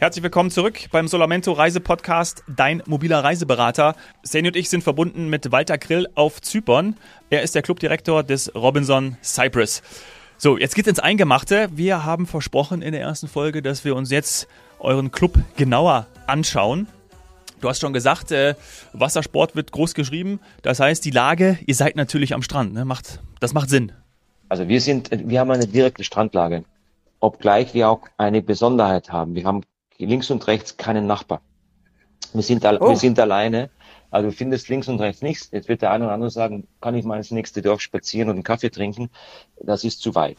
Herzlich willkommen zurück beim Solamento Reisepodcast, dein mobiler Reiseberater. Seni und ich sind verbunden mit Walter Grill auf Zypern. Er ist der Clubdirektor des Robinson Cyprus. So, jetzt geht's ins Eingemachte. Wir haben versprochen in der ersten Folge, dass wir uns jetzt euren Club genauer anschauen. Du hast schon gesagt, äh, Wassersport wird groß geschrieben. Das heißt, die Lage, ihr seid natürlich am Strand. Ne? Macht, das macht Sinn. Also wir sind, wir haben eine direkte Strandlage, obgleich wir auch eine Besonderheit haben. Wir haben links und rechts keinen Nachbar. Wir sind, oh. wir sind alleine. Also du findest links und rechts nichts. Jetzt wird der eine oder andere sagen, kann ich mal ins nächste Dorf spazieren und einen Kaffee trinken? Das ist zu weit.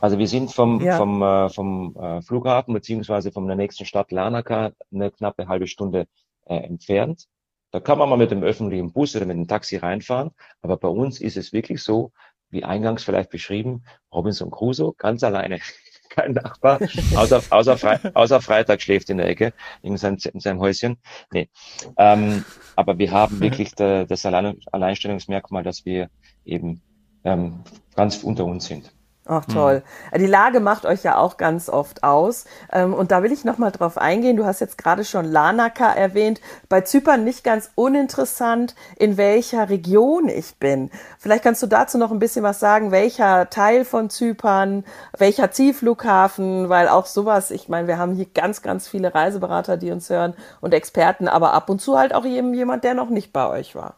Also wir sind vom, ja. vom, äh, vom äh, Flughafen beziehungsweise von der nächsten Stadt Larnaca eine knappe halbe Stunde äh, entfernt. Da kann man mal mit dem öffentlichen Bus oder mit dem Taxi reinfahren. Aber bei uns ist es wirklich so, wie eingangs vielleicht beschrieben, Robinson Crusoe ganz alleine kein Nachbar, außer, außer, Fre außer Freitag schläft in der Ecke, in seinem, in seinem Häuschen. Nee. Ähm, aber wir haben wirklich da, das Allein Alleinstellungsmerkmal, dass wir eben ähm, ganz unter uns sind. Ach toll. Mhm. Die Lage macht euch ja auch ganz oft aus. Ähm, und da will ich nochmal drauf eingehen. Du hast jetzt gerade schon Lanaka erwähnt. Bei Zypern nicht ganz uninteressant, in welcher Region ich bin. Vielleicht kannst du dazu noch ein bisschen was sagen. Welcher Teil von Zypern, welcher Zielflughafen, weil auch sowas, ich meine, wir haben hier ganz, ganz viele Reiseberater, die uns hören und Experten, aber ab und zu halt auch jemand, der noch nicht bei euch war.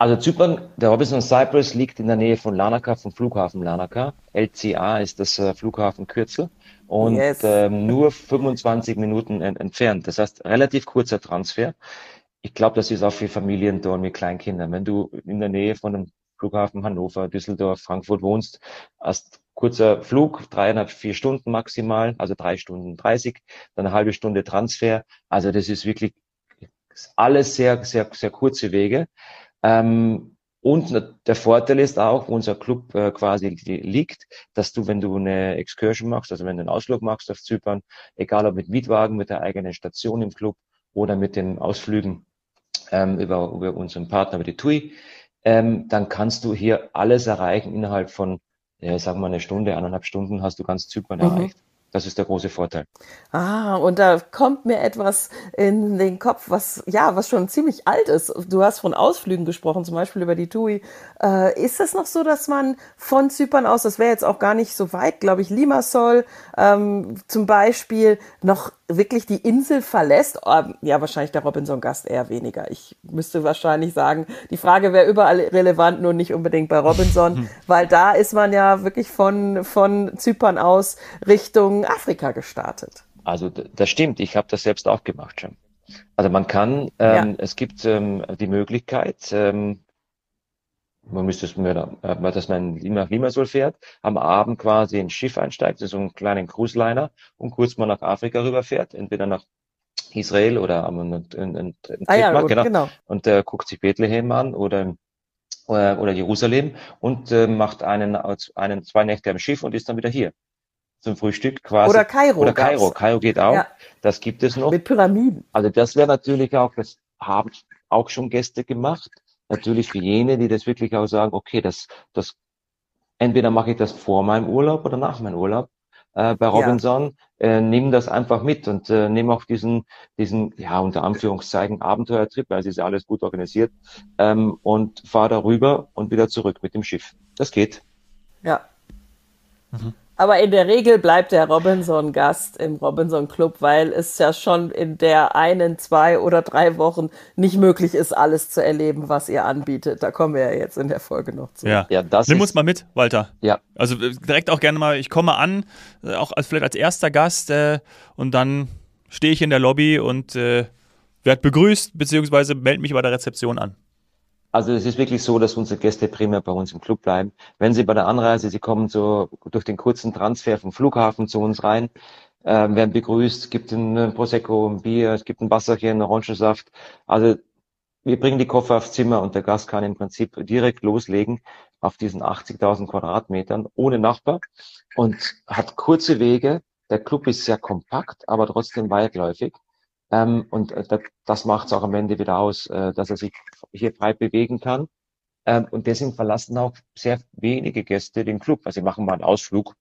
Also Zypern, der Robinson Cyprus liegt in der Nähe von Larnaca, vom Flughafen Larnaca. LCA ist das äh, Flughafenkürzel und yes. ähm, nur 25 Minuten ent entfernt. Das heißt, relativ kurzer Transfer. Ich glaube, das ist auch für Familien dort mit Kleinkindern. Wenn du in der Nähe von einem Flughafen Hannover, Düsseldorf, Frankfurt wohnst, hast kurzer Flug, dreieinhalb, vier Stunden maximal, also drei Stunden dreißig, dann eine halbe Stunde Transfer. Also das ist wirklich alles sehr, sehr, sehr kurze Wege. Ähm, und der Vorteil ist auch, wo unser Club äh, quasi liegt, dass du, wenn du eine Excursion machst, also wenn du einen Ausflug machst auf Zypern, egal ob mit Mietwagen, mit der eigenen Station im Club oder mit den Ausflügen ähm, über, über unseren Partner, über die TUI, ähm, dann kannst du hier alles erreichen innerhalb von, ja, sagen wir eine Stunde, eineinhalb Stunden hast du ganz Zypern mhm. erreicht. Das ist der große Vorteil. Ah, und da kommt mir etwas in den Kopf, was ja, was schon ziemlich alt ist. Du hast von Ausflügen gesprochen, zum Beispiel über die TUI. Äh, ist es noch so, dass man von Zypern aus, das wäre jetzt auch gar nicht so weit, glaube ich, Limassol ähm, zum Beispiel, noch wirklich die Insel verlässt? Ähm, ja, wahrscheinlich der Robinson-Gast eher weniger. Ich müsste wahrscheinlich sagen, die Frage wäre überall relevant, nur nicht unbedingt bei Robinson, weil da ist man ja wirklich von, von Zypern aus Richtung Afrika gestartet. Also das stimmt, ich habe das selbst auch gemacht schon. Also man kann, ähm, ja. es gibt ähm, die Möglichkeit, ähm, man müsste es mir, äh, dass man nach Limassol fährt, am Abend quasi ins Schiff einsteigt, so einen kleinen Cruise-Liner und kurz mal nach Afrika rüberfährt, entweder nach Israel oder am ein, ein, ein ah, ja, genau. genau. Und äh, guckt sich Bethlehem an oder äh, oder Jerusalem und äh, macht einen, einen zwei Nächte am Schiff und ist dann wieder hier zum Frühstück quasi. Oder Kairo. Oder Kairo. Kairo geht auch. Ja. Das gibt es noch. Mit Pyramiden. Also das wäre natürlich auch, das haben auch schon Gäste gemacht. Natürlich für jene, die das wirklich auch sagen, okay, das, das, entweder mache ich das vor meinem Urlaub oder nach meinem Urlaub. Äh, bei Robinson, ja. äh, nimm das einfach mit und äh, nimm auch diesen, diesen, ja, unter Anführungszeichen Abenteuertrip, weil es ist ja alles gut organisiert, ähm, und fahr darüber und wieder zurück mit dem Schiff. Das geht. Ja. Mhm. Aber in der Regel bleibt der Robinson Gast im Robinson Club, weil es ja schon in der einen, zwei oder drei Wochen nicht möglich ist, alles zu erleben, was ihr anbietet. Da kommen wir ja jetzt in der Folge noch zu. Ja, ja das Nimm uns mal mit, Walter. Ja. Also äh, direkt auch gerne mal, ich komme an, äh, auch als, vielleicht als erster Gast äh, und dann stehe ich in der Lobby und äh, werde begrüßt, beziehungsweise melde mich bei der Rezeption an. Also es ist wirklich so, dass unsere Gäste primär bei uns im Club bleiben. Wenn sie bei der Anreise, sie kommen so durch den kurzen Transfer vom Flughafen zu uns rein, äh, werden begrüßt, gibt ein Prosecco, ein Bier, es gibt ein Wasserchen, einen Orangensaft. Also wir bringen die Koffer aufs Zimmer und der Gast kann im Prinzip direkt loslegen auf diesen 80.000 Quadratmetern ohne Nachbar und hat kurze Wege. Der Club ist sehr kompakt, aber trotzdem weitläufig. Ähm, und äh, das macht es auch am Ende wieder aus, äh, dass er sich hier frei bewegen kann. Ähm, und deswegen verlassen auch sehr wenige Gäste den Club. Also sie machen mal einen Ausflug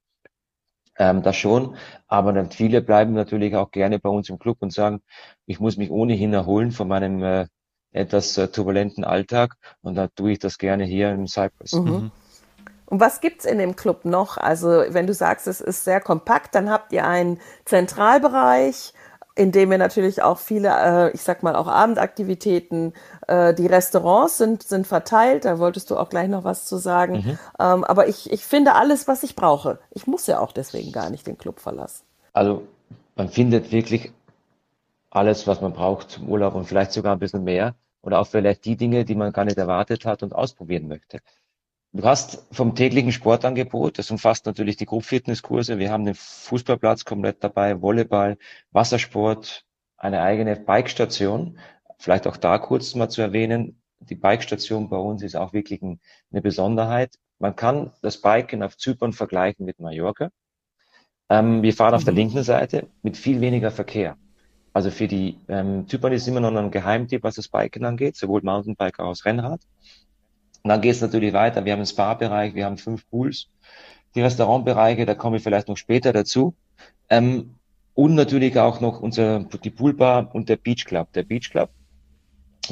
Ähm, das schon, aber dann viele bleiben natürlich auch gerne bei uns im Club und sagen, ich muss mich ohnehin erholen von meinem äh, etwas äh, turbulenten Alltag und da tue ich das gerne hier im Cyprus. Mhm. mhm. Und was gibt's in dem Club noch? Also wenn du sagst, es ist sehr kompakt, dann habt ihr einen Zentralbereich, in dem ihr natürlich auch viele, äh, ich sag mal auch Abendaktivitäten, äh, die Restaurants sind, sind verteilt, da wolltest du auch gleich noch was zu sagen. Mhm. Ähm, aber ich, ich finde alles, was ich brauche. Ich muss ja auch deswegen gar nicht den Club verlassen. Also man findet wirklich alles, was man braucht zum Urlaub und vielleicht sogar ein bisschen mehr. Oder auch vielleicht die Dinge, die man gar nicht erwartet hat und ausprobieren möchte. Du hast vom täglichen Sportangebot, das umfasst natürlich die Gruppfitnesskurse. Wir haben den Fußballplatz komplett dabei, Volleyball, Wassersport, eine eigene Bikestation. Vielleicht auch da kurz mal zu erwähnen. Die Bikestation bei uns ist auch wirklich eine Besonderheit. Man kann das Biken auf Zypern vergleichen mit Mallorca. Ähm, wir fahren auf der mhm. linken Seite mit viel weniger Verkehr. Also für die ähm, Zypern ist immer noch ein Geheimtipp, was das Biken angeht, sowohl Mountainbike als auch Rennrad. Und dann geht es natürlich weiter. Wir haben einen Spa-Bereich, wir haben fünf Pools. Die Restaurantbereiche, da komme ich vielleicht noch später dazu. Ähm, und natürlich auch noch unser, die Poolbar und der Beach Club. Der Beach Club,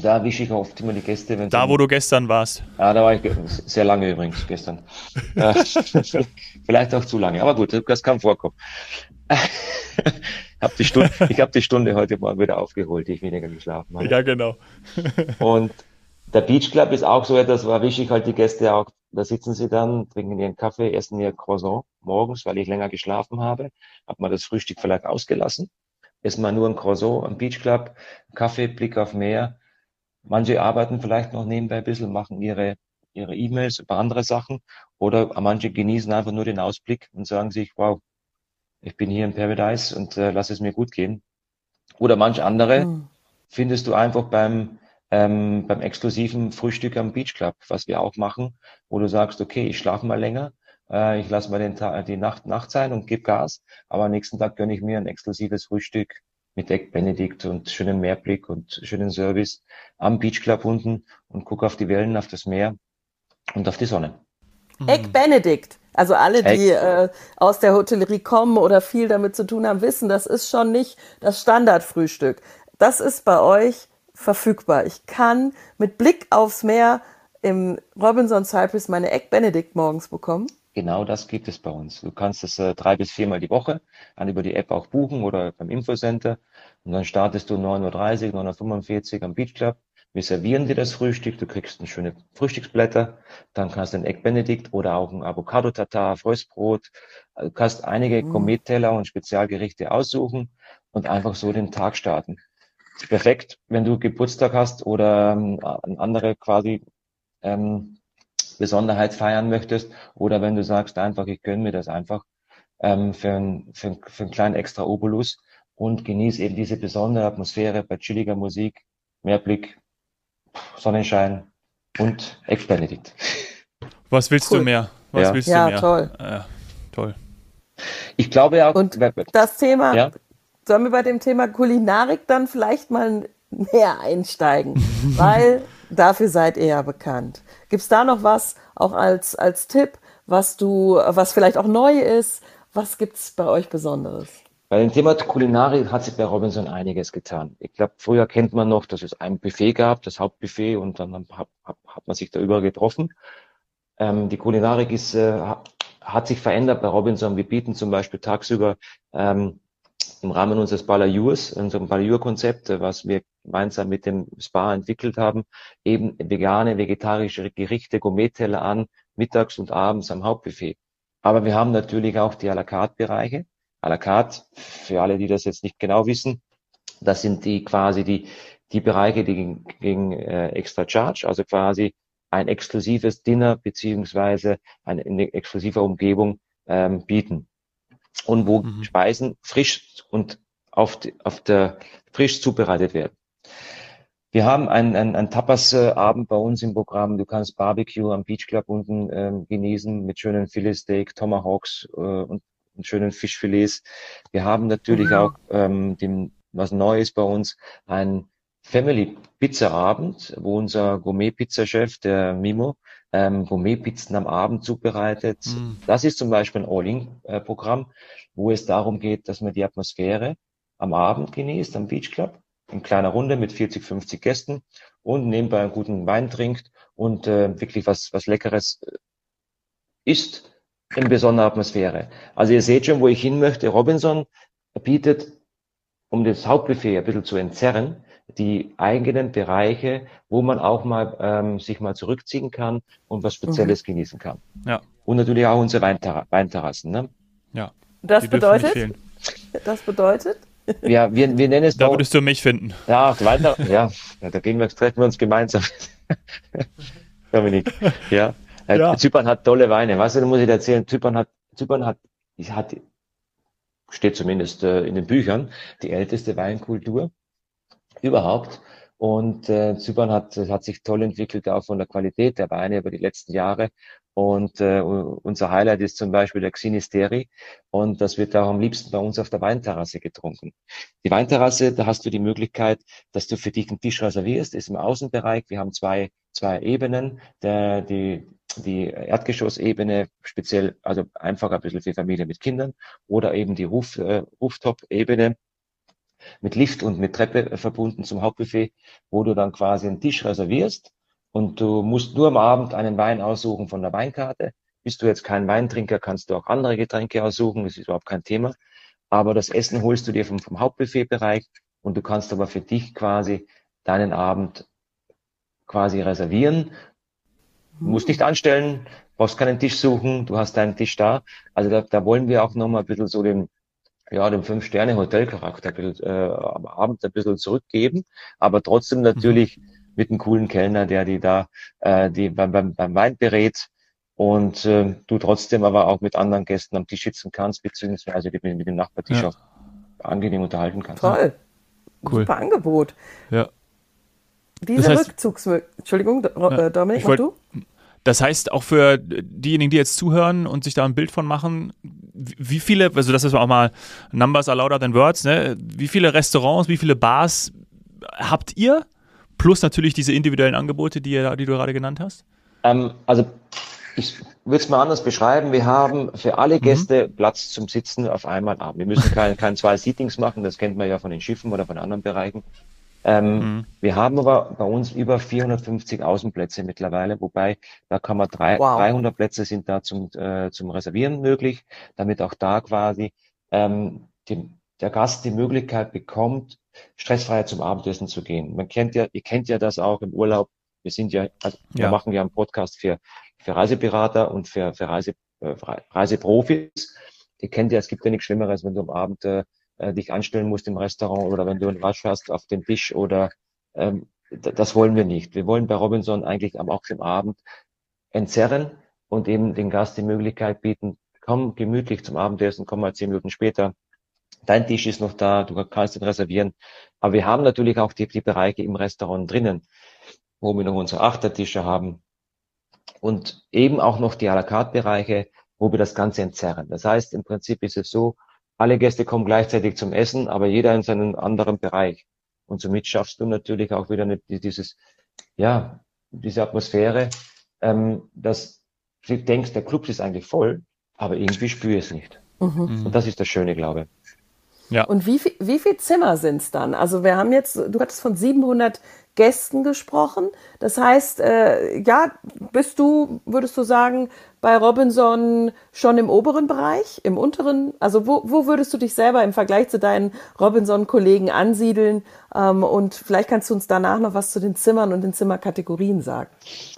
da wische ich oft immer die Gäste. Wenn da, wo du gestern warst. Ja, da war ich sehr lange übrigens gestern. Äh, vielleicht auch zu lange, aber gut, das kann vorkommen. hab die Stunde, ich habe die Stunde heute Morgen wieder aufgeholt, die ich weniger geschlafen habe. Ja, genau. und der Beach Club ist auch so etwas, war wichtig halt die Gäste auch, da sitzen sie dann, trinken ihren Kaffee, essen ihr Croissant morgens, weil ich länger geschlafen habe, hat man das Frühstück vielleicht ausgelassen, essen mal nur ein Croissant am Beach Club, Kaffee, Blick auf Meer. Manche arbeiten vielleicht noch nebenbei ein bisschen, machen ihre ihre E-Mails über andere Sachen oder manche genießen einfach nur den Ausblick und sagen sich, wow, ich bin hier in Paradise und äh, lass es mir gut gehen. Oder manch andere mhm. findest du einfach beim ähm, beim exklusiven Frühstück am Beach Club, was wir auch machen, wo du sagst, okay, ich schlafe mal länger, äh, ich lasse mal den Tag, die Nacht Nacht sein und gebe Gas, aber am nächsten Tag gönne ich mir ein exklusives Frühstück mit Egg Benedict und schönem Meerblick und schönen Service am Beach Club unten und gucke auf die Wellen, auf das Meer und auf die Sonne. Egg Benedict. Also alle, die äh, aus der Hotellerie kommen oder viel damit zu tun haben, wissen, das ist schon nicht das Standardfrühstück. Das ist bei euch verfügbar. Ich kann mit Blick aufs Meer im Robinson Cypress meine Egg Benedict morgens bekommen. Genau das gibt es bei uns. Du kannst es äh, drei bis viermal die Woche dann über die App auch buchen oder beim Infocenter. Und dann startest du 9.30 Uhr, 9.45 Uhr am Beach Club. Wir servieren dir das Frühstück. Du kriegst ein schöne Frühstücksblätter. Dann kannst du ein Egg Benedict oder auch ein Avocado Tatar, Fröstbrot. Du kannst einige mm. Gourmet-Teller und Spezialgerichte aussuchen und einfach so den Tag starten perfekt, wenn du Geburtstag hast oder ähm, eine andere quasi ähm, Besonderheit feiern möchtest oder wenn du sagst einfach, ich gönne mir das einfach ähm, für, ein, für, für einen kleinen extra Obolus und genieße eben diese besondere Atmosphäre bei chilliger Musik, Meerblick, Sonnenschein und Ex-Benedikt. Was willst cool. du mehr? Was ja. willst ja, du mehr? Toll. Ja, toll. Ich glaube auch. Und das Thema, ja? Sollen wir bei dem Thema Kulinarik dann vielleicht mal näher einsteigen, weil dafür seid ihr ja bekannt. Gibt es da noch was, auch als, als Tipp, was du, was vielleicht auch neu ist? Was gibt es bei euch Besonderes? Bei dem Thema Kulinarik hat sich bei Robinson einiges getan. Ich glaube, früher kennt man noch, dass es ein Buffet gab, das Hauptbuffet, und dann hat, hat, hat man sich da überall getroffen. Ähm, die Kulinarik ist, äh, hat sich verändert bei Robinson. Wir bieten zum Beispiel tagsüber ähm, im Rahmen unseres Balayurs, unserem Balayur-Konzept, was wir gemeinsam mit dem Spa entwickelt haben, eben vegane, vegetarische Gerichte, Gourmet-Teller an, mittags und abends am Hauptbuffet. Aber wir haben natürlich auch die à la carte Bereiche. À la carte, für alle, die das jetzt nicht genau wissen, das sind die quasi die, die Bereiche, die gegen, gegen äh, extra Charge, also quasi ein exklusives Dinner beziehungsweise eine, eine exklusive Umgebung ähm, bieten und wo mhm. Speisen frisch und auf, die, auf der frisch zubereitet werden. Wir haben einen, einen, einen Tapas-Abend bei uns im Programm. Du kannst Barbecue am Beach Club unten ähm, genießen mit schönen Filetsteak, Tomahawks äh, und, und schönen Fischfilets. Wir haben natürlich mhm. auch ähm, dem, was Neues bei uns, ein Family Pizza Abend, wo unser Gourmet-Pizza-Chef, der Mimo, ähm, Gourmet-Pizzen am Abend zubereitet. Mhm. Das ist zum Beispiel ein All-In-Programm, wo es darum geht, dass man die Atmosphäre am Abend genießt, am Beach Club, in kleiner Runde mit 40, 50 Gästen und nebenbei einen guten Wein trinkt und äh, wirklich was, was Leckeres äh, isst in besonderer Atmosphäre. Also ihr seht schon, wo ich hin möchte. Robinson bietet, um das Hauptbuffet ein bisschen zu entzerren, die eigenen Bereiche, wo man auch mal ähm, sich mal zurückziehen kann und was Spezielles mhm. genießen kann. Ja. Und natürlich auch unsere Weinter Weinterrassen. Ne? Ja. Das bedeutet? Das bedeutet? Ja, wir, wir nennen es. Da würdest du mich finden. Ja, weiter, ja, da gehen wir, treffen wir uns gemeinsam. Dominik, ja. Äh, ja. Zypern hat tolle Weine. Weißt du, da muss ich dir erzählen, Zypern hat, Zypern hat, hat steht zumindest äh, in den Büchern, die älteste Weinkultur überhaupt. Und äh, Zypern hat, hat sich toll entwickelt, auch von der Qualität der Weine über die letzten Jahre. Und äh, unser Highlight ist zum Beispiel der Xinisteri. Und das wird auch am liebsten bei uns auf der Weinterrasse getrunken. Die Weinterrasse, da hast du die Möglichkeit, dass du für dich einen Tisch reservierst, ist im Außenbereich. Wir haben zwei, zwei Ebenen. Der, die, die Erdgeschossebene, speziell, also einfach ein bisschen für Familie mit Kindern, oder eben die Roof, äh, Rooftop-Ebene mit Lift und mit Treppe verbunden zum Hauptbuffet, wo du dann quasi einen Tisch reservierst und du musst nur am Abend einen Wein aussuchen von der Weinkarte. Bist du jetzt kein Weintrinker, kannst du auch andere Getränke aussuchen, das ist überhaupt kein Thema. Aber das Essen holst du dir vom, vom Hauptbuffetbereich und du kannst aber für dich quasi deinen Abend quasi reservieren. Du musst nicht anstellen, brauchst keinen Tisch suchen, du hast deinen Tisch da. Also da, da wollen wir auch nochmal ein bisschen so den, ja, den Fünf-Sterne-Hotelcharakter äh, am Abend ein bisschen zurückgeben, aber trotzdem natürlich mhm. mit einem coolen Kellner, der die da äh, die beim, beim, beim Wein berät und äh, du trotzdem aber auch mit anderen Gästen am Tisch sitzen kannst, beziehungsweise mit, mit dem Nachbartisch ja. auch angenehm unterhalten kannst. Toll. Cool. Super Angebot. Ja. Diese das heißt, Rückzugsmöglichkeit. Entschuldigung, ja, Dominik, mach du? Das heißt, auch für diejenigen, die jetzt zuhören und sich da ein Bild von machen, wie viele, also das ist auch mal Numbers are louder than words, ne? Wie viele Restaurants, wie viele Bars habt ihr? Plus natürlich diese individuellen Angebote, die, ihr, die du gerade genannt hast? Ähm, also ich würde es mal anders beschreiben. Wir haben für alle mhm. Gäste mhm. Platz zum Sitzen auf einmal ab. Wir müssen kein, kein zwei Seatings machen, das kennt man ja von den Schiffen oder von anderen Bereichen. Ähm, mhm. Wir haben aber bei uns über 450 Außenplätze mittlerweile, wobei da kann man drei, wow. 300 Plätze sind da zum, äh, zum Reservieren möglich, damit auch da quasi ähm, die, der Gast die Möglichkeit bekommt, stressfrei zum Abendessen zu gehen. Man kennt ja, ihr kennt ja das auch im Urlaub. Wir sind ja, also wir ja. machen ja einen Podcast für, für Reiseberater und für, für Reise, äh, Reiseprofis. Ihr kennt ja, es gibt ja nichts Schlimmeres, wenn du am Abend äh, äh, dich anstellen musst im Restaurant oder wenn du einen Wasch hast auf den Tisch oder ähm, das wollen wir nicht. Wir wollen bei Robinson eigentlich am, auch am Abend entzerren und eben den Gast die Möglichkeit bieten, komm gemütlich zum Abendessen, komm mal zehn Minuten später. Dein Tisch ist noch da, du kannst ihn reservieren. Aber wir haben natürlich auch die, die Bereiche im Restaurant drinnen, wo wir noch unsere Achtertische haben und eben auch noch die à la carte Bereiche, wo wir das Ganze entzerren. Das heißt, im Prinzip ist es so, alle Gäste kommen gleichzeitig zum Essen, aber jeder in seinem anderen Bereich. Und somit schaffst du natürlich auch wieder eine, dieses, ja, diese Atmosphäre, ähm, dass du denkst, der Club ist eigentlich voll, aber irgendwie spüre ich es nicht. Mhm. Und das ist das Schöne, glaube ich. Ja. Und wie, viel, wie viel Zimmer sind es dann? Also wir haben jetzt, du hattest von 700 Gästen gesprochen. Das heißt, äh, ja, bist du, würdest du sagen, bei Robinson schon im oberen Bereich, im unteren? Also wo, wo würdest du dich selber im Vergleich zu deinen Robinson-Kollegen ansiedeln? Ähm, und vielleicht kannst du uns danach noch was zu den Zimmern und den Zimmerkategorien sagen.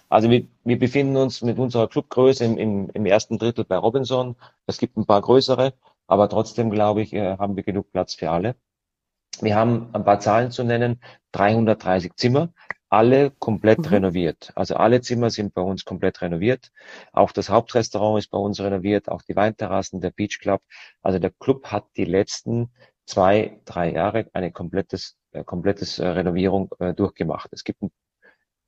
Also wir, wir befinden uns mit unserer Clubgröße im, im, im ersten Drittel bei Robinson. Es gibt ein paar größere, aber trotzdem glaube ich, äh, haben wir genug Platz für alle. Wir haben ein paar Zahlen zu nennen. 330 Zimmer, alle komplett mhm. renoviert. Also alle Zimmer sind bei uns komplett renoviert. Auch das Hauptrestaurant ist bei uns renoviert, auch die Weinterrassen, der Beach Club. Also der Club hat die letzten zwei, drei Jahre eine komplettes, äh, komplettes äh, Renovierung äh, durchgemacht. Es gibt ein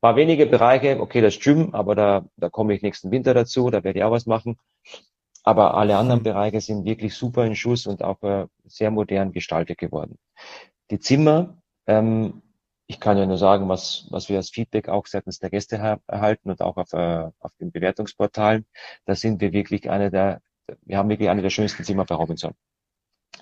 paar wenige Bereiche, okay, das Gym, aber da, da komme ich nächsten Winter dazu, da werde ich auch was machen. Aber alle anderen Bereiche sind wirklich super in Schuss und auch äh, sehr modern gestaltet geworden. Die Zimmer, ähm, ich kann ja nur sagen, was, was wir als Feedback auch seitens der Gäste erhalten und auch auf, äh, auf den Bewertungsportalen. Da sind wir wirklich eine der, wir haben wirklich eine der schönsten Zimmer bei Robinson.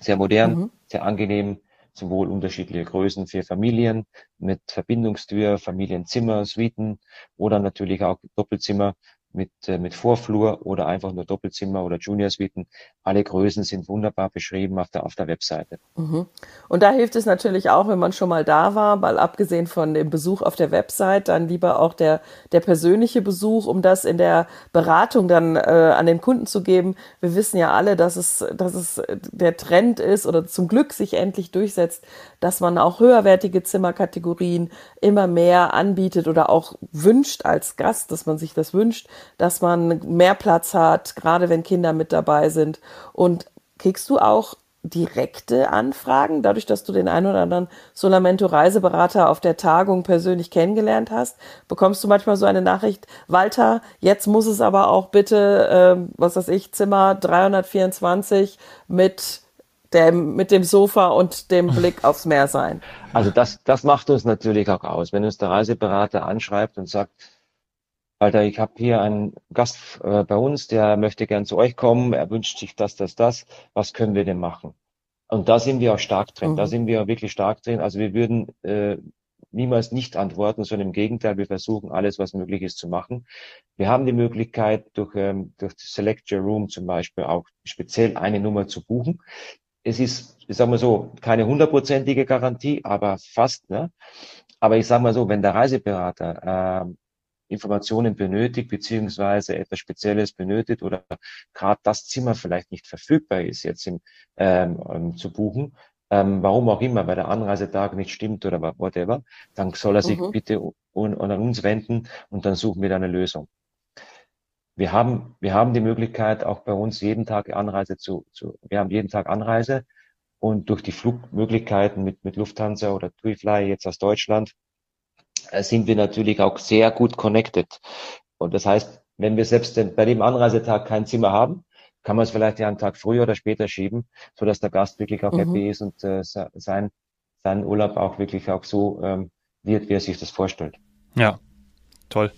Sehr modern, mhm. sehr angenehm, sowohl unterschiedliche Größen für Familien mit Verbindungstür, Familienzimmer, Suiten oder natürlich auch Doppelzimmer mit, äh, mit Vorflur oder einfach nur Doppelzimmer oder Junior-Suiten. Alle Größen sind wunderbar beschrieben auf der, auf der Webseite. Mhm. Und da hilft es natürlich auch, wenn man schon mal da war, weil abgesehen von dem Besuch auf der Website, dann lieber auch der, der persönliche Besuch, um das in der Beratung dann äh, an den Kunden zu geben. Wir wissen ja alle, dass es, dass es der Trend ist oder zum Glück sich endlich durchsetzt, dass man auch höherwertige Zimmerkategorien immer mehr anbietet oder auch wünscht als Gast, dass man sich das wünscht dass man mehr Platz hat, gerade wenn Kinder mit dabei sind. Und kriegst du auch direkte Anfragen, dadurch, dass du den einen oder anderen Solamento Reiseberater auf der Tagung persönlich kennengelernt hast, bekommst du manchmal so eine Nachricht, Walter, jetzt muss es aber auch bitte, äh, was weiß ich, Zimmer 324 mit dem, mit dem Sofa und dem Blick aufs Meer sein. Also das, das macht uns natürlich auch aus. Wenn uns der Reiseberater anschreibt und sagt, Alter, ich habe hier einen Gast äh, bei uns, der möchte gern zu euch kommen, er wünscht sich das, das, das. Was können wir denn machen? Und da sind wir auch stark drin. Mhm. Da sind wir wirklich stark drin. Also wir würden äh, niemals nicht antworten, sondern im Gegenteil, wir versuchen alles, was möglich ist, zu machen. Wir haben die Möglichkeit, durch, ähm, durch Select Your Room zum Beispiel auch speziell eine Nummer zu buchen. Es ist, ich sag mal so, keine hundertprozentige Garantie, aber fast. Ne? Aber ich sage mal so, wenn der Reiseberater äh, Informationen benötigt, beziehungsweise etwas Spezielles benötigt oder gerade das Zimmer vielleicht nicht verfügbar ist, jetzt im, ähm, ähm, zu buchen, ähm, warum auch immer, weil der Anreisetag nicht stimmt oder whatever, dann soll er sich mhm. bitte un, an uns wenden und dann suchen wir da eine Lösung. Wir haben, wir haben die Möglichkeit, auch bei uns jeden Tag Anreise zu, zu wir haben jeden Tag Anreise und durch die Flugmöglichkeiten mit, mit Lufthansa oder TuiFly jetzt aus Deutschland sind wir natürlich auch sehr gut connected. Und das heißt, wenn wir selbst bei dem Anreisetag kein Zimmer haben, kann man es vielleicht ja einen Tag früher oder später schieben, so dass der Gast wirklich auch mhm. happy ist und äh, sein, sein Urlaub auch wirklich auch so ähm, wird, wie er sich das vorstellt. Ja, toll.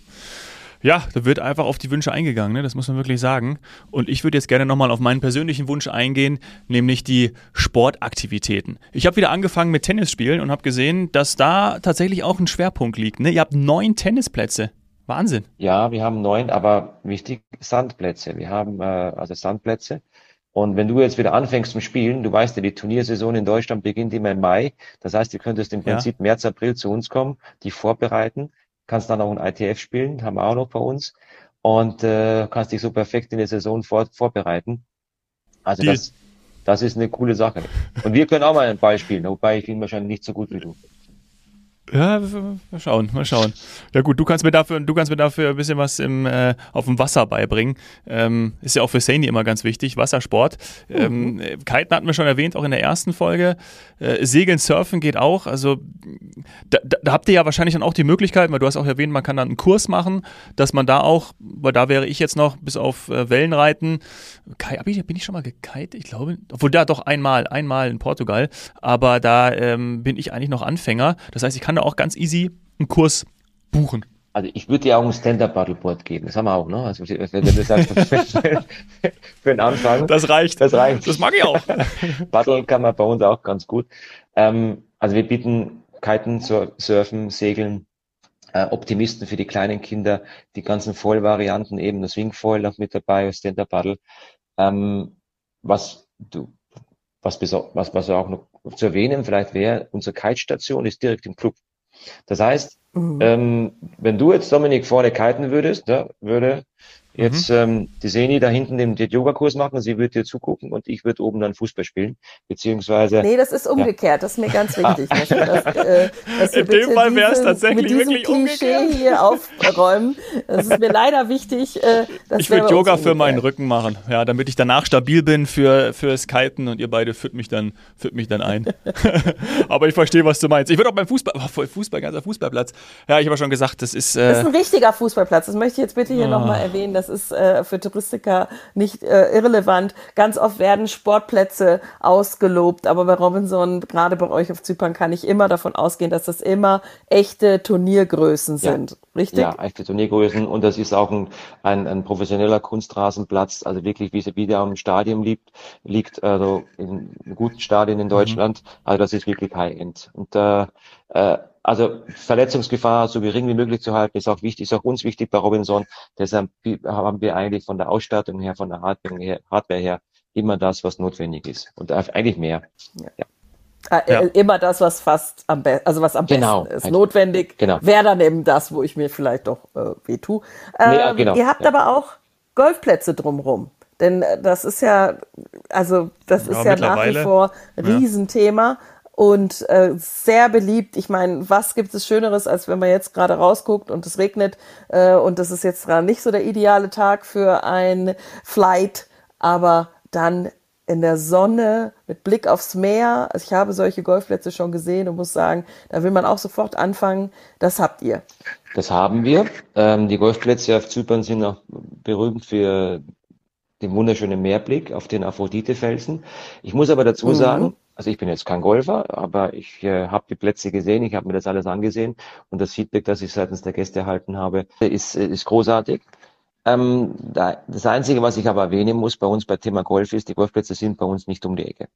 Ja, da wird einfach auf die Wünsche eingegangen, ne? das muss man wirklich sagen. Und ich würde jetzt gerne nochmal auf meinen persönlichen Wunsch eingehen, nämlich die Sportaktivitäten. Ich habe wieder angefangen mit Tennisspielen und habe gesehen, dass da tatsächlich auch ein Schwerpunkt liegt. Ne? Ihr habt neun Tennisplätze. Wahnsinn. Ja, wir haben neun, aber wichtig, Sandplätze. Wir haben äh, also Sandplätze. Und wenn du jetzt wieder anfängst zum Spielen, du weißt ja, die Turniersaison in Deutschland beginnt immer im Mai. Das heißt, du könntest im Prinzip ja. März, April zu uns kommen, die vorbereiten kannst dann auch ein ITF spielen, haben wir auch noch bei uns und äh, kannst dich so perfekt in der Saison vor, vorbereiten. Also das, das ist eine coole Sache. Und wir können auch mal ein Ball spielen, wobei ich ihn wahrscheinlich nicht so gut wie du. Ja, mal schauen, mal schauen. Ja gut, du kannst mir dafür, du kannst mir dafür ein bisschen was im, äh, auf dem Wasser beibringen. Ähm, ist ja auch für Saini immer ganz wichtig, Wassersport. Ähm, mhm. Kiten hatten wir schon erwähnt, auch in der ersten Folge. Äh, Segeln, Surfen geht auch. Also da, da, habt ihr ja wahrscheinlich dann auch die Möglichkeit, weil du hast auch erwähnt, man kann dann einen Kurs machen, dass man da auch, weil da wäre ich jetzt noch bis auf äh, Wellenreiten. bin ich schon mal gekitet? Ich glaube, obwohl da doch einmal, einmal in Portugal. Aber da ähm, bin ich eigentlich noch Anfänger. Das heißt, ich kann kann auch ganz easy einen Kurs buchen. Also ich würde dir auch ein Stand-Up-Paddleboard geben. Das haben wir auch, ne? Also wenn du sagst, für den Anfang. Das reicht. Das reicht. Das mag ich auch. Paddle kann man bei uns auch ganz gut. Ähm, also wir bieten Kiten, Surfen, Segeln, äh, Optimisten für die kleinen Kinder, die ganzen Foil-Varianten, eben das Wingfoil noch mit dabei, Stand-Up-Paddle. Ähm, was du, was, was, was auch noch zu erwähnen vielleicht wäre, unsere Kite-Station ist direkt im Club. Das heißt, mhm. ähm, wenn du jetzt Dominik vorne kiten würdest, ja, würde jetzt mhm. ähm, die Seni da hinten den, den Yogakurs machen, sie wird dir zugucken und ich würde oben dann Fußball spielen, beziehungsweise... Nee, das ist umgekehrt, ja. das ist mir ganz wichtig. dass äh, dass In dem Fall wäre es tatsächlich mit wirklich Klischee umgekehrt. hier aufräumen. Das ist mir leider wichtig. Äh, ich würde Yoga für meinen Rücken machen, ja, damit ich danach stabil bin für fürs Kiten und ihr beide führt mich dann, führt mich dann ein. Aber ich verstehe, was du meinst. Ich würde auch beim Fußball, oh, Fußball, ganzer Fußballplatz. Ja, ich habe schon gesagt, das ist... Äh, das ist ein richtiger Fußballplatz, das möchte ich jetzt bitte hier oh. nochmal erwähnen, das ist äh, für Touristiker nicht äh, irrelevant. Ganz oft werden Sportplätze ausgelobt, aber bei Robinson, gerade bei euch auf Zypern, kann ich immer davon ausgehen, dass das immer echte Turniergrößen sind. Ja. Richtig? Ja, echte Turniergrößen und das ist auch ein, ein, ein professioneller Kunstrasenplatz, also wirklich wie, wie der am Stadion liegt, liegt also in guten Stadien in mhm. Deutschland. Mhm. Also das ist wirklich High-End. Und äh, äh, also Verletzungsgefahr so gering wie möglich zu halten, ist auch wichtig, ist auch uns wichtig bei Robinson. Deshalb haben wir eigentlich von der Ausstattung her, von der Hardware her, Hardware her immer das, was notwendig ist. Und eigentlich mehr. Ja. ja. Äh, ja. Immer das, was fast am besten, also was am genau. besten ist. Notwendig genau. wäre dann eben das, wo ich mir vielleicht doch äh, weh tue. Ähm, nee, genau. Ihr habt aber auch Golfplätze drumherum. Denn äh, das ist ja, also das ist ja nach wie vor ein Riesenthema und äh, sehr beliebt. Ich meine, was gibt es Schöneres, als wenn man jetzt gerade rausguckt und es regnet äh, und das ist jetzt gerade nicht so der ideale Tag für ein Flight, aber dann in der Sonne mit Blick aufs Meer. Also ich habe solche Golfplätze schon gesehen und muss sagen, da will man auch sofort anfangen. Das habt ihr. Das haben wir. Ähm, die Golfplätze auf Zypern sind auch berühmt für den wunderschönen Meerblick auf den Aphrodite-Felsen. Ich muss aber dazu mhm. sagen, also ich bin jetzt kein Golfer, aber ich äh, habe die Plätze gesehen, ich habe mir das alles angesehen und das Feedback, das ich seitens der Gäste erhalten habe, ist, ist großartig. Ähm, da, das Einzige, was ich aber erwähnen muss bei uns bei Thema Golf ist, die Golfplätze sind bei uns nicht um die Ecke.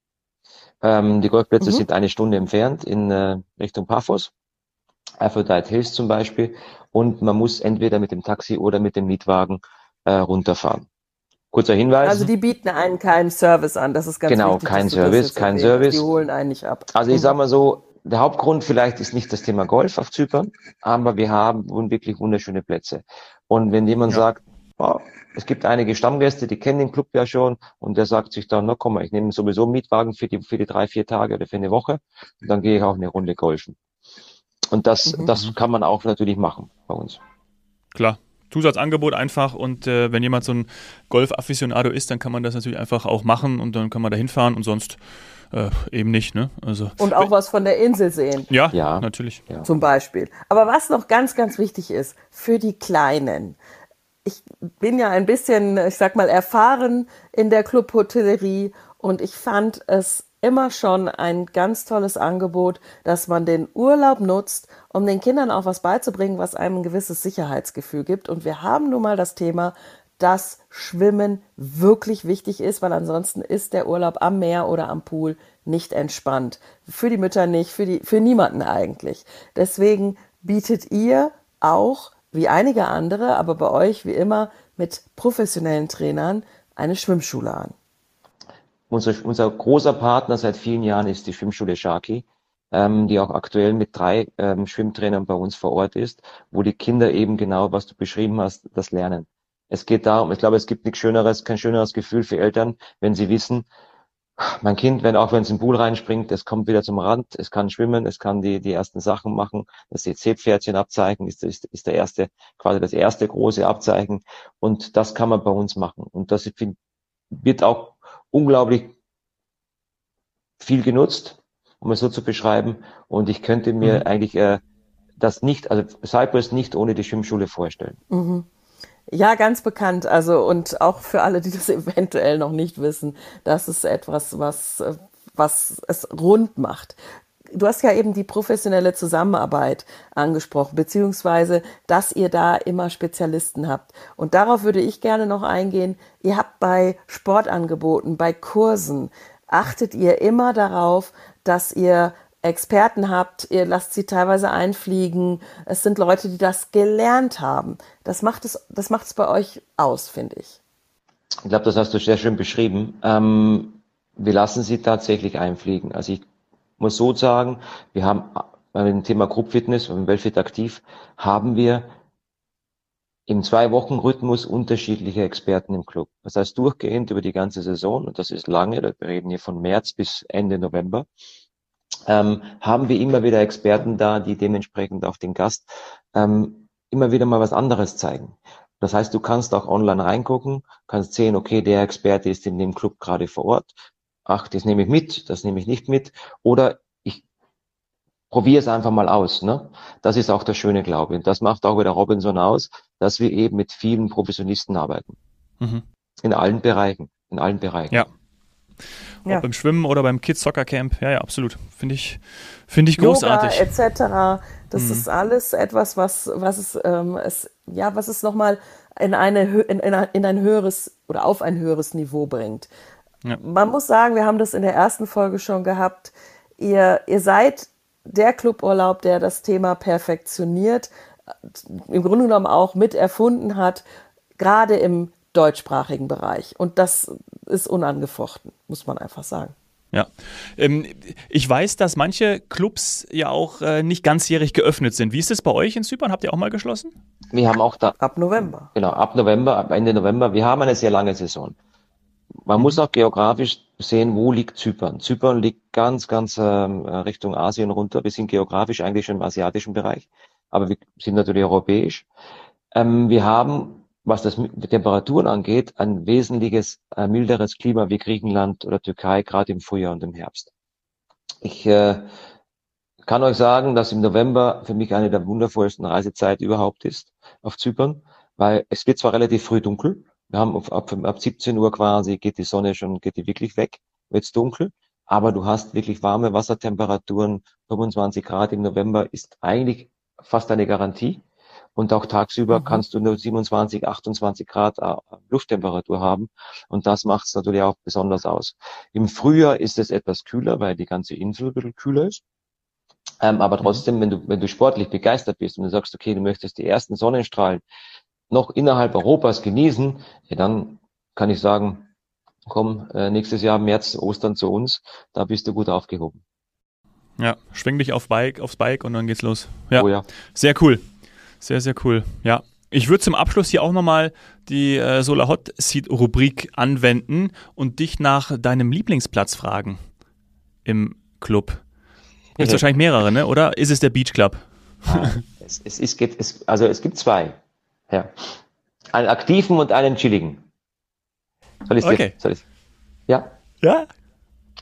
Ähm, die Golfplätze mhm. sind eine Stunde entfernt in äh, Richtung Paphos, Aphrodite Hills zum Beispiel, und man muss entweder mit dem Taxi oder mit dem Mietwagen äh, runterfahren. Kurzer Hinweis. Also die bieten einen keinen Service an, das ist ganz genau, wichtig. Genau, kein Service, kein Service. Die holen einen nicht ab. Also ich sage mal so, der Hauptgrund vielleicht ist nicht das Thema Golf auf Zypern, aber wir haben wirklich wunderschöne Plätze. Und wenn jemand ja. sagt, oh, es gibt einige Stammgäste, die kennen den Club ja schon und der sagt sich dann, na komm mal, ich nehme sowieso einen Mietwagen für die, für die drei, vier Tage oder für eine Woche und dann gehe ich auch eine Runde golfen. Und das, mhm. das kann man auch natürlich machen bei uns. Klar. Zusatzangebot einfach und äh, wenn jemand so ein Golf-Afficionado ist, dann kann man das natürlich einfach auch machen und dann kann man da hinfahren und sonst äh, eben nicht. Ne? Also, und auch was von der Insel sehen. Ja, ja. natürlich. Ja. Zum Beispiel. Aber was noch ganz, ganz wichtig ist, für die Kleinen. Ich bin ja ein bisschen, ich sag mal, erfahren in der Clubhotellerie und ich fand es immer schon ein ganz tolles Angebot, dass man den Urlaub nutzt, um den Kindern auch was beizubringen, was einem ein gewisses Sicherheitsgefühl gibt. Und wir haben nun mal das Thema, dass Schwimmen wirklich wichtig ist, weil ansonsten ist der Urlaub am Meer oder am Pool nicht entspannt. Für die Mütter nicht, für, die, für niemanden eigentlich. Deswegen bietet ihr auch, wie einige andere, aber bei euch wie immer mit professionellen Trainern, eine Schwimmschule an. Unser, unser großer Partner seit vielen Jahren ist die Schwimmschule Sharky, ähm, die auch aktuell mit drei ähm, Schwimmtrainern bei uns vor Ort ist, wo die Kinder eben genau, was du beschrieben hast, das lernen. Es geht darum, ich glaube, es gibt nichts Schöneres, kein schöneres Gefühl für Eltern, wenn sie wissen, mein Kind, wenn auch wenn es im Pool reinspringt, es kommt wieder zum Rand, es kann schwimmen, es kann die, die ersten Sachen machen, das Seepferdchen abzeigen, ist, ist, ist der erste, quasi das erste große Abzeichen. Und das kann man bei uns machen. Und das wird auch unglaublich viel genutzt, um es so zu beschreiben. Und ich könnte mir mhm. eigentlich äh, das nicht, also Cypress nicht ohne die Schwimmschule vorstellen. Mhm. Ja, ganz bekannt. Also und auch für alle, die das eventuell noch nicht wissen, das ist etwas, was was es rund macht du hast ja eben die professionelle Zusammenarbeit angesprochen, beziehungsweise, dass ihr da immer Spezialisten habt. Und darauf würde ich gerne noch eingehen. Ihr habt bei Sportangeboten, bei Kursen, achtet ihr immer darauf, dass ihr Experten habt, ihr lasst sie teilweise einfliegen. Es sind Leute, die das gelernt haben. Das macht es, das macht es bei euch aus, finde ich. Ich glaube, das hast du sehr schön beschrieben. Ähm, wir lassen sie tatsächlich einfliegen. Also ich muss so sagen, wir haben bei dem Thema Group Fitness und Wellfit aktiv, haben wir im Zwei-Wochen-Rhythmus unterschiedliche Experten im Club. Das heißt, durchgehend über die ganze Saison, und das ist lange, wir reden hier von März bis Ende November, ähm, haben wir immer wieder Experten da, die dementsprechend auch den Gast ähm, immer wieder mal was anderes zeigen. Das heißt, du kannst auch online reingucken, kannst sehen, okay, der Experte ist in dem Club gerade vor Ort, ach, das nehme ich mit, das nehme ich nicht mit. Oder ich probier es einfach mal aus. Ne? Das ist auch das Schöne, glaube ich. Und das macht auch wieder Robinson aus, dass wir eben mit vielen Professionisten arbeiten. Mhm. In allen Bereichen. In allen Bereichen. Ja. Ja. Ob beim Schwimmen oder beim Kids Soccer Camp. Ja, ja, absolut. Finde ich, finde ich großartig. Etc. Das mhm. ist alles etwas, was, was es, ähm, es ja, was es nochmal in eine, in, in, in ein höheres oder auf ein höheres Niveau bringt. Ja. Man muss sagen, wir haben das in der ersten Folge schon gehabt. Ihr, ihr seid der Cluburlaub, der das Thema perfektioniert, im Grunde genommen auch mit erfunden hat, gerade im deutschsprachigen Bereich. Und das ist unangefochten, muss man einfach sagen. Ja. Ähm, ich weiß, dass manche Clubs ja auch äh, nicht ganzjährig geöffnet sind. Wie ist es bei euch in Zypern? Habt ihr auch mal geschlossen? Wir haben auch da. Ab November. Genau, ab November, ab Ende November. Wir haben eine sehr lange Saison. Man muss auch geografisch sehen, wo liegt Zypern. Zypern liegt ganz, ganz ähm, Richtung Asien runter. Wir sind geografisch eigentlich schon im asiatischen Bereich, aber wir sind natürlich europäisch. Ähm, wir haben was das die Temperaturen angeht, ein wesentliches äh, milderes Klima wie Griechenland oder Türkei, gerade im Frühjahr und im Herbst. Ich äh, kann euch sagen, dass im November für mich eine der wundervollsten Reisezeiten überhaupt ist auf Zypern, weil es wird zwar relativ früh dunkel, wir haben ab, ab, ab 17 Uhr quasi geht die Sonne schon, geht die wirklich weg, wird's dunkel, aber du hast wirklich warme Wassertemperaturen, 25 Grad im November ist eigentlich fast eine Garantie. Und auch tagsüber mhm. kannst du nur 27, 28 Grad äh, Lufttemperatur haben. Und das macht es natürlich auch besonders aus. Im Frühjahr ist es etwas kühler, weil die ganze Insel ein bisschen kühler ist. Ähm, aber mhm. trotzdem, wenn du, wenn du sportlich begeistert bist und du sagst, okay, du möchtest die ersten Sonnenstrahlen noch innerhalb Europas genießen, ja, dann kann ich sagen, komm, äh, nächstes Jahr März, Ostern zu uns, da bist du gut aufgehoben. Ja, schwing dich auf Bike, aufs Bike und dann geht's los. Ja, oh ja. sehr cool. Sehr, sehr cool. Ja. Ich würde zum Abschluss hier auch nochmal die äh, Solar Hot Seat Rubrik anwenden und dich nach deinem Lieblingsplatz fragen im Club. Gibt wahrscheinlich mehrere, ne? oder? Ist es der Beach Club? Ah, es, es, es, gibt, es, also es gibt zwei. Ja. Einen aktiven und einen chilligen. Soll ich okay. dir? Soll ich? Ja. Ja,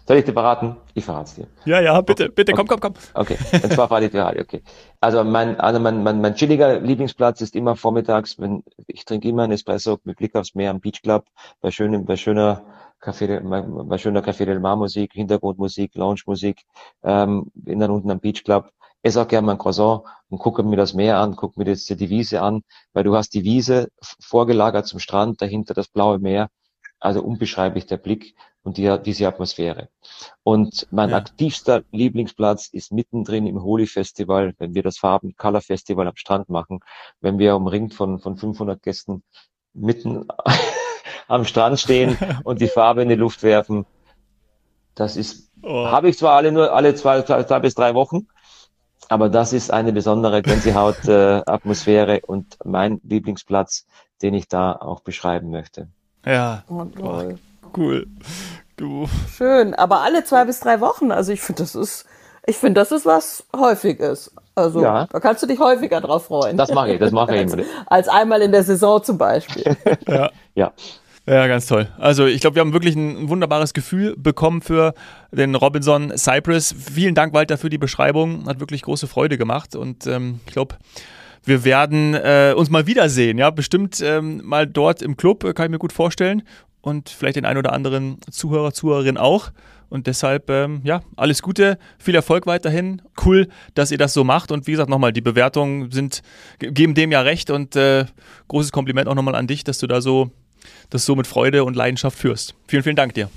soll ich dir verraten? Ich verrate es dir. Ja, ja, bitte, bitte, komm, komm, komm. Okay, und zwar verrate ich dir okay. Also mein, also mein, mein, mein chilliger Lieblingsplatz ist immer vormittags, wenn ich trinke immer einen Espresso mit Blick aufs Meer am Beach Club, bei schönem, bei schöner Café, bei schöner Café del Mar Musik, Hintergrundmusik, Lounge-Musik, ähm, bin dann unten am Beach Club, esse auch gerne mein Croissant und gucke mir das Meer an, gucke mir jetzt die Wiese an, weil du hast die Wiese vorgelagert zum Strand, dahinter das blaue Meer, also unbeschreiblich der Blick und die, diese Atmosphäre. Und mein ja. aktivster Lieblingsplatz ist mittendrin im Holi Festival, wenn wir das Farben Color Festival am Strand machen, wenn wir umringt von, von 500 Gästen mitten am Strand stehen und die Farbe in die Luft werfen. Das ist, oh. habe ich zwar alle nur alle zwei, zwei, zwei bis drei Wochen, aber das ist eine besondere Gänsehaut-Atmosphäre äh, und mein Lieblingsplatz, den ich da auch beschreiben möchte. Ja, oh, cool. Du. Schön, aber alle zwei bis drei Wochen. Also ich finde, das ist, ich finde, das ist was Häufiges. Also ja. da kannst du dich häufiger drauf freuen. Das mache ich, das mache ich immer. Als einmal in der Saison zum Beispiel. ja. ja. Ja, ganz toll. Also ich glaube, wir haben wirklich ein wunderbares Gefühl bekommen für den Robinson Cypress. Vielen Dank, Walter, für die Beschreibung. Hat wirklich große Freude gemacht. Und ähm, ich glaube, wir werden äh, uns mal wiedersehen. Ja, bestimmt ähm, mal dort im Club, äh, kann ich mir gut vorstellen und vielleicht den ein oder anderen Zuhörer, Zuhörerin auch. Und deshalb, ähm, ja, alles Gute, viel Erfolg weiterhin. Cool, dass ihr das so macht. Und wie gesagt, nochmal, die Bewertungen sind, geben dem ja recht. Und äh, großes Kompliment auch nochmal an dich, dass du da so, das so mit Freude und Leidenschaft führst. Vielen, vielen Dank dir.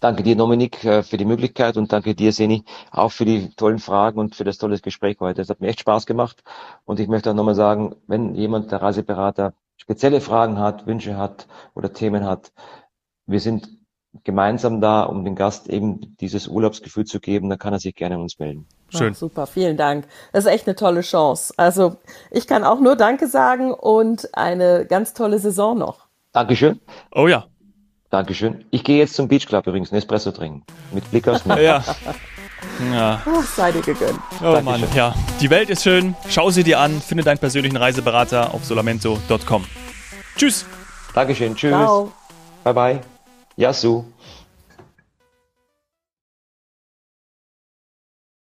Danke dir, Dominik, äh, für die Möglichkeit und danke dir, Seni, auch für die tollen Fragen und für das tolle Gespräch heute. Es hat mir echt Spaß gemacht. Und ich möchte auch nochmal sagen, wenn jemand, der Reiseberater, spezielle Fragen hat, Wünsche hat oder Themen hat, wir sind gemeinsam da, um den Gast eben dieses Urlaubsgefühl zu geben, dann kann er sich gerne an uns melden. Schön. Ach, super, vielen Dank. Das ist echt eine tolle Chance. Also ich kann auch nur Danke sagen und eine ganz tolle Saison noch. Dankeschön. Oh ja. Dankeschön. Ich gehe jetzt zum Beach Club übrigens, Espresso trinken. Mit Blick aufs Meer. ja. Ja. Ach, sei dir gegönnt. Oh Dankeschön. Mann, ja. Die Welt ist schön. Schau sie dir an. Finde deinen persönlichen Reiseberater auf solamento.com. Tschüss. Dankeschön. Tschüss. Ciao. Bye bye. Yasu